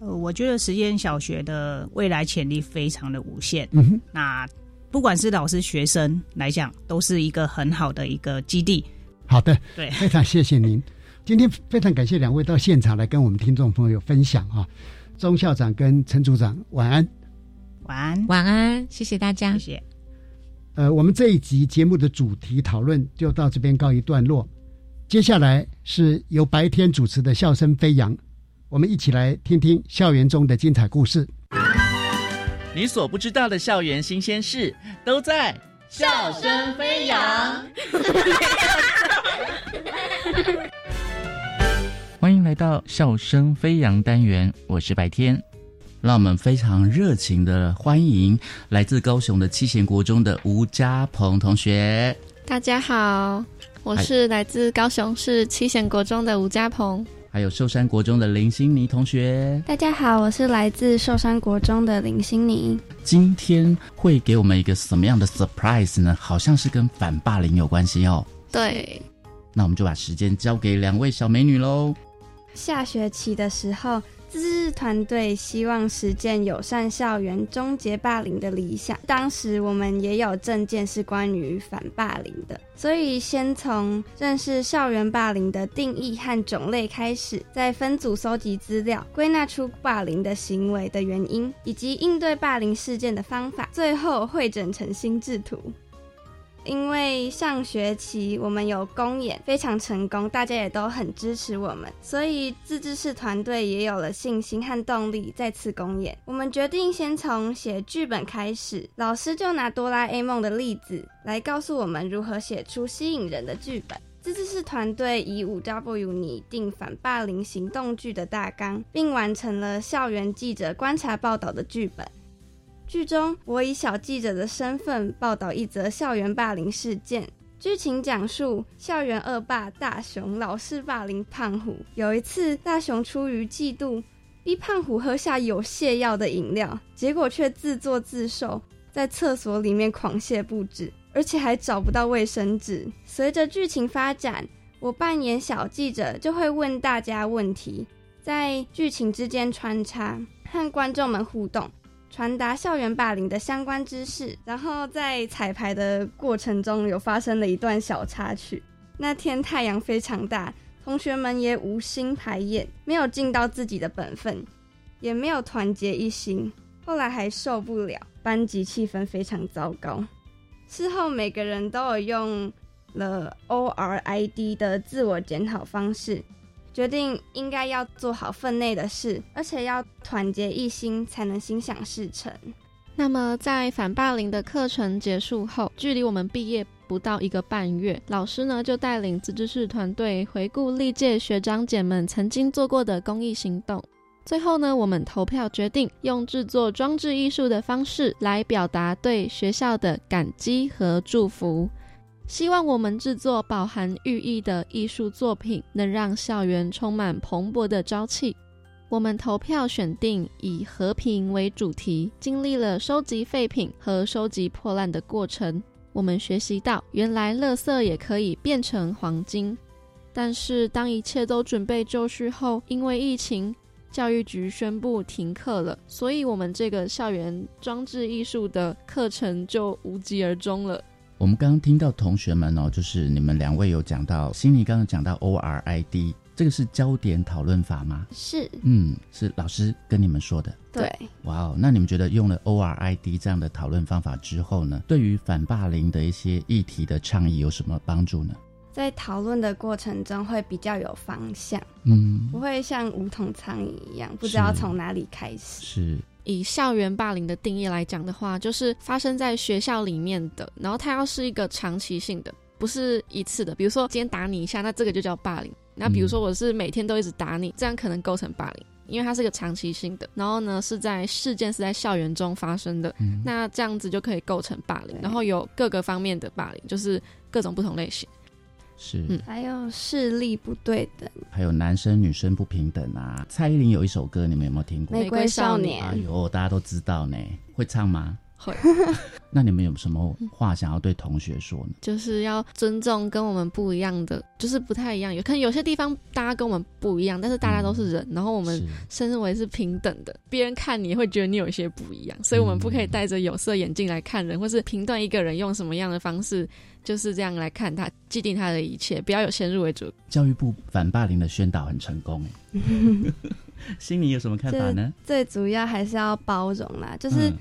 呃，我觉得实验小学的未来潜力非常的无限。嗯哼，那不管是老师、学生来讲，都是一个很好的一个基地。好的，对非常谢谢您。今天非常感谢两位到现场来跟我们听众朋友分享啊，钟校长跟陈组长晚安。晚安，晚安，谢谢大家，谢谢。呃，我们这一集节目的主题讨论就到这边告一段落。接下来是由白天主持的《笑声飞扬》，我们一起来听听校园中的精彩故事。你所不知道的校园新鲜事都在笑声飞扬。欢迎来到笑声飞扬单元，我是白天。让我们非常热情的欢迎来自高雄的七贤国中的吴家鹏同学。大大家好，我是来自高雄市七贤国中的吴家鹏。还有寿山国中的林心妮同学。大家好，我是来自寿山国中的林心妮。今天会给我们一个什么样的 surprise 呢？好像是跟反霸凌有关系哦。对，那我们就把时间交给两位小美女喽。下学期的时候。自治团队希望实践友善校园、终结霸凌的理想。当时我们也有证件是关于反霸凌的，所以先从认识校园霸凌的定义和种类开始，再分组搜集资料，归纳出霸凌的行为的原因以及应对霸凌事件的方法，最后汇整成心智图。因为上学期我们有公演非常成功，大家也都很支持我们，所以自治式团队也有了信心和动力再次公演。我们决定先从写剧本开始，老师就拿哆啦 A 梦的例子来告诉我们如何写出吸引人的剧本。自治式团队以五 W 拟定反霸凌行动剧的大纲，并完成了校园记者观察报道的剧本。剧中，我以小记者的身份报道一则校园霸凌事件。剧情讲述校园恶霸大雄老是霸凌胖虎。有一次，大雄出于嫉妒，逼胖虎喝下有泻药的饮料，结果却自作自受，在厕所里面狂泻不止，而且还找不到卫生纸。随着剧情发展，我扮演小记者就会问大家问题，在剧情之间穿插，和观众们互动。传达校园霸凌的相关知识，然后在彩排的过程中有发生了一段小插曲。那天太阳非常大，同学们也无心排演，没有尽到自己的本分，也没有团结一心。后来还受不了，班级气氛非常糟糕。事后每个人都有用了 O R I D 的自我检讨方式。决定应该要做好分内的事，而且要团结一心，才能心想事成。那么，在反霸凌的课程结束后，距离我们毕业不到一个半月，老师呢就带领自治市团队回顾历届学长姐们曾经做过的公益行动。最后呢，我们投票决定用制作装置艺术的方式来表达对学校的感激和祝福。希望我们制作饱含寓意的艺术作品，能让校园充满蓬勃的朝气。我们投票选定以和平为主题，经历了收集废品和收集破烂的过程。我们学习到，原来垃圾也可以变成黄金。但是，当一切都准备就绪后，因为疫情，教育局宣布停课了，所以我们这个校园装置艺术的课程就无疾而终了。我们刚刚听到同学们哦，就是你们两位有讲到，心里刚刚讲到 O R I D，这个是焦点讨论法吗？是，嗯，是老师跟你们说的。对，哇哦，那你们觉得用了 O R I D 这样的讨论方法之后呢，对于反霸凌的一些议题的倡议有什么帮助呢？在讨论的过程中会比较有方向，嗯，不会像无头苍蝇一样，不知道从哪里开始。是。以校园霸凌的定义来讲的话，就是发生在学校里面的，然后它要是一个长期性的，不是一次的。比如说今天打你一下，那这个就叫霸凌。那比如说我是每天都一直打你，这样可能构成霸凌，因为它是个长期性的。然后呢，是在事件是在校园中发生的，那这样子就可以构成霸凌。然后有各个方面的霸凌，就是各种不同类型。是，还有视力不对等，还有男生女生不平等啊。蔡依林有一首歌，你们有没有听过？玫瑰少年。哎呦，大家都知道呢，会唱吗？会。那你们有什么话想要对同学说呢？就是要尊重跟我们不一样的，就是不太一样。有可能有些地方大家跟我们不一样，但是大家都是人，然后我们身为是平等的。别人看你会觉得你有一些不一样，所以我们不可以戴着有色眼镜来看人，或是评断一个人用什么样的方式。就是这样来看他，既定他的一切，不要有先入为主。教育部反霸凌的宣导很成功哎，心里有什么看法呢？最主要还是要包容啦，就是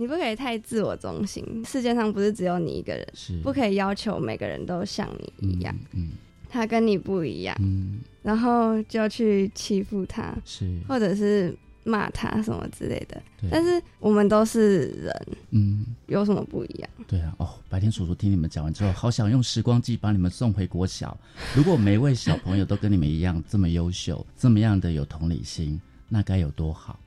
你不可以太自我中心。世界上不是只有你一个人，是不可以要求每个人都像你一样。嗯，他跟你不一样，嗯，然后就去欺负他，是或者是。骂他什么之类的，但是我们都是人，嗯，有什么不一样？对啊，哦，白天叔叔听你们讲完之后，好想用时光机把你们送回国小。如果每一位小朋友都跟你们一样这么优秀，这么样的有同理心，那该有多好！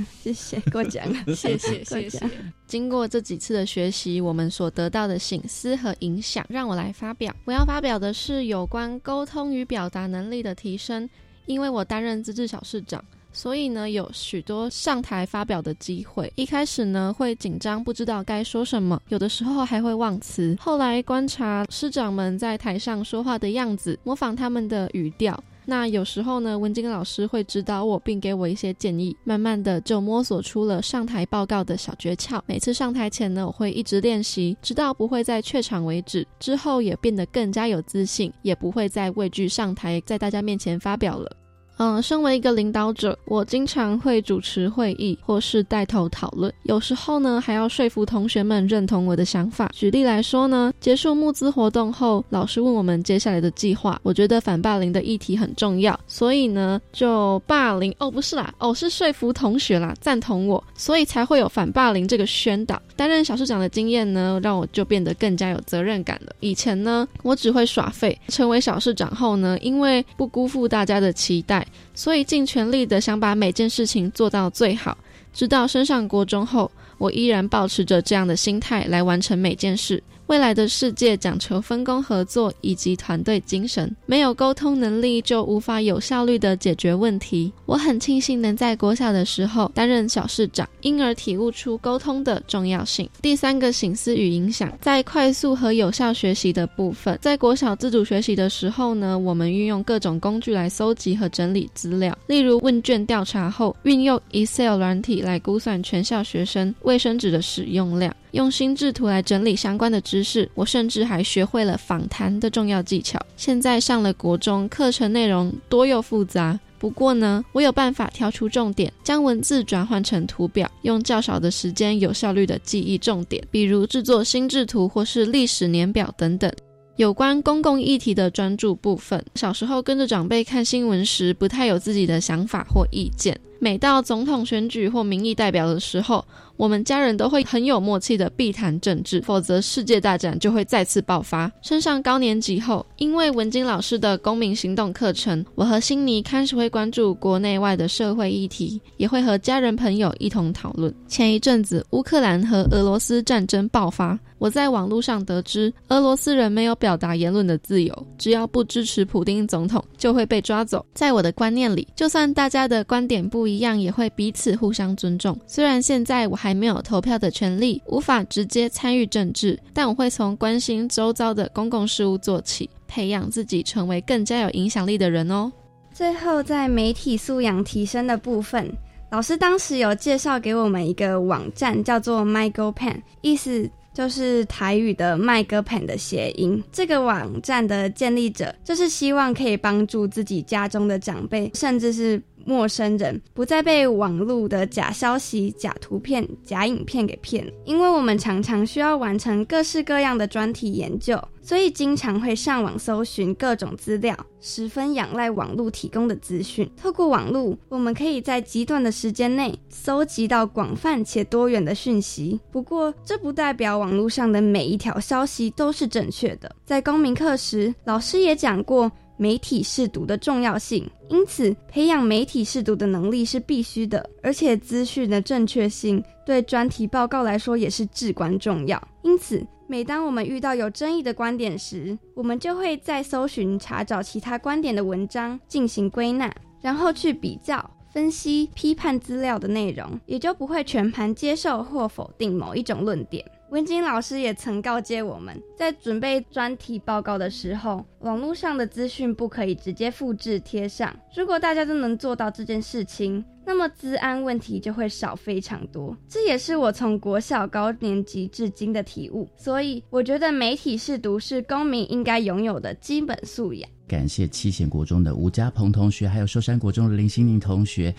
谢谢过奖了，谢谢谢谢。经过这几次的学习，我们所得到的醒思和影响，让我来发表。我要发表的是有关沟通与表达能力的提升，因为我担任自治小市长。所以呢，有许多上台发表的机会。一开始呢，会紧张，不知道该说什么，有的时候还会忘词。后来观察师长们在台上说话的样子，模仿他们的语调。那有时候呢，文静老师会指导我，并给我一些建议。慢慢的，就摸索出了上台报告的小诀窍。每次上台前呢，我会一直练习，直到不会再怯场为止。之后也变得更加有自信，也不会再畏惧上台，在大家面前发表了。嗯，身为一个领导者，我经常会主持会议或是带头讨论，有时候呢还要说服同学们认同我的想法。举例来说呢，结束募资活动后，老师问我们接下来的计划，我觉得反霸凌的议题很重要，所以呢就霸凌哦，不是啦，哦是说服同学啦，赞同我，所以才会有反霸凌这个宣导。担任小市长的经验呢，让我就变得更加有责任感了。以前呢，我只会耍废，成为小市长后呢，因为不辜负大家的期待。所以尽全力的想把每件事情做到最好，直到升上国中后，我依然保持着这样的心态来完成每件事。未来的世界讲求分工合作以及团队精神，没有沟通能力就无法有效率的解决问题。我很庆幸能在国小的时候担任小市长，因而体悟出沟通的重要性。第三个醒思与影响，在快速和有效学习的部分，在国小自主学习的时候呢，我们运用各种工具来搜集和整理资料，例如问卷调查后，运用 Excel 软体来估算全校学生卫生纸的使用量。用心智图来整理相关的知识，我甚至还学会了访谈的重要技巧。现在上了国中，课程内容多又复杂，不过呢，我有办法挑出重点，将文字转换成图表，用较少的时间有效率的记忆重点，比如制作心智图或是历史年表等等。有关公共议题的专注部分，小时候跟着长辈看新闻时，不太有自己的想法或意见。每到总统选举或民意代表的时候，我们家人都会很有默契的避谈政治，否则世界大战就会再次爆发。升上高年级后，因为文金老师的公民行动课程，我和辛尼开始会关注国内外的社会议题，也会和家人朋友一同讨论。前一阵子，乌克兰和俄罗斯战争爆发，我在网络上得知，俄罗斯人没有表达言论的自由，只要不支持普丁总统，就会被抓走。在我的观念里，就算大家的观点不一样也会彼此互相尊重。虽然现在我还没有投票的权利，无法直接参与政治，但我会从关心周遭的公共事务做起，培养自己成为更加有影响力的人哦。最后，在媒体素养提升的部分，老师当时有介绍给我们一个网站，叫做 MyGoPen，意思就是台语的“麦哥 pen” 的谐音。这个网站的建立者就是希望可以帮助自己家中的长辈，甚至是。陌生人不再被网络的假消息、假图片、假影片给骗，因为我们常常需要完成各式各样的专题研究，所以经常会上网搜寻各种资料，十分仰赖网络提供的资讯。透过网络，我们可以在极短的时间内搜集到广泛且多元的讯息。不过，这不代表网络上的每一条消息都是正确的。在公民课时，老师也讲过。媒体试读的重要性，因此培养媒体试读的能力是必须的，而且资讯的正确性对专题报告来说也是至关重要。因此，每当我们遇到有争议的观点时，我们就会在搜寻查找其他观点的文章进行归纳，然后去比较、分析、批判资料的内容，也就不会全盘接受或否定某一种论点。文金老师也曾告诫我们，在准备专题报告的时候，网络上的资讯不可以直接复制贴上。如果大家都能做到这件事情，那么资安问题就会少非常多。这也是我从国小高年级至今的体悟。所以，我觉得媒体试读是公民应该拥有的基本素养。感谢七贤国中的吴家鹏同学，还有寿山国中的林心宁同学。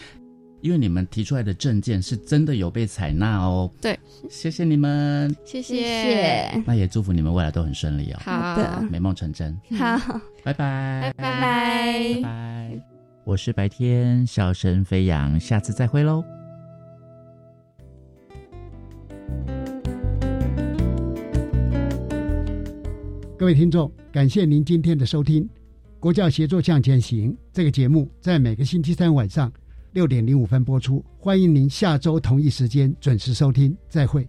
因为你们提出来的证件是真的有被采纳哦，对，谢谢你们，谢谢，那也祝福你们未来都很顺利哦，好的，美梦成真，好，拜拜，拜拜，拜拜，我是白天笑声飞扬，下次再会喽。各位听众，感谢您今天的收听，《国教协作向前行》这个节目在每个星期三晚上。六点零五分播出。欢迎您下周同一时间准时收听，再会。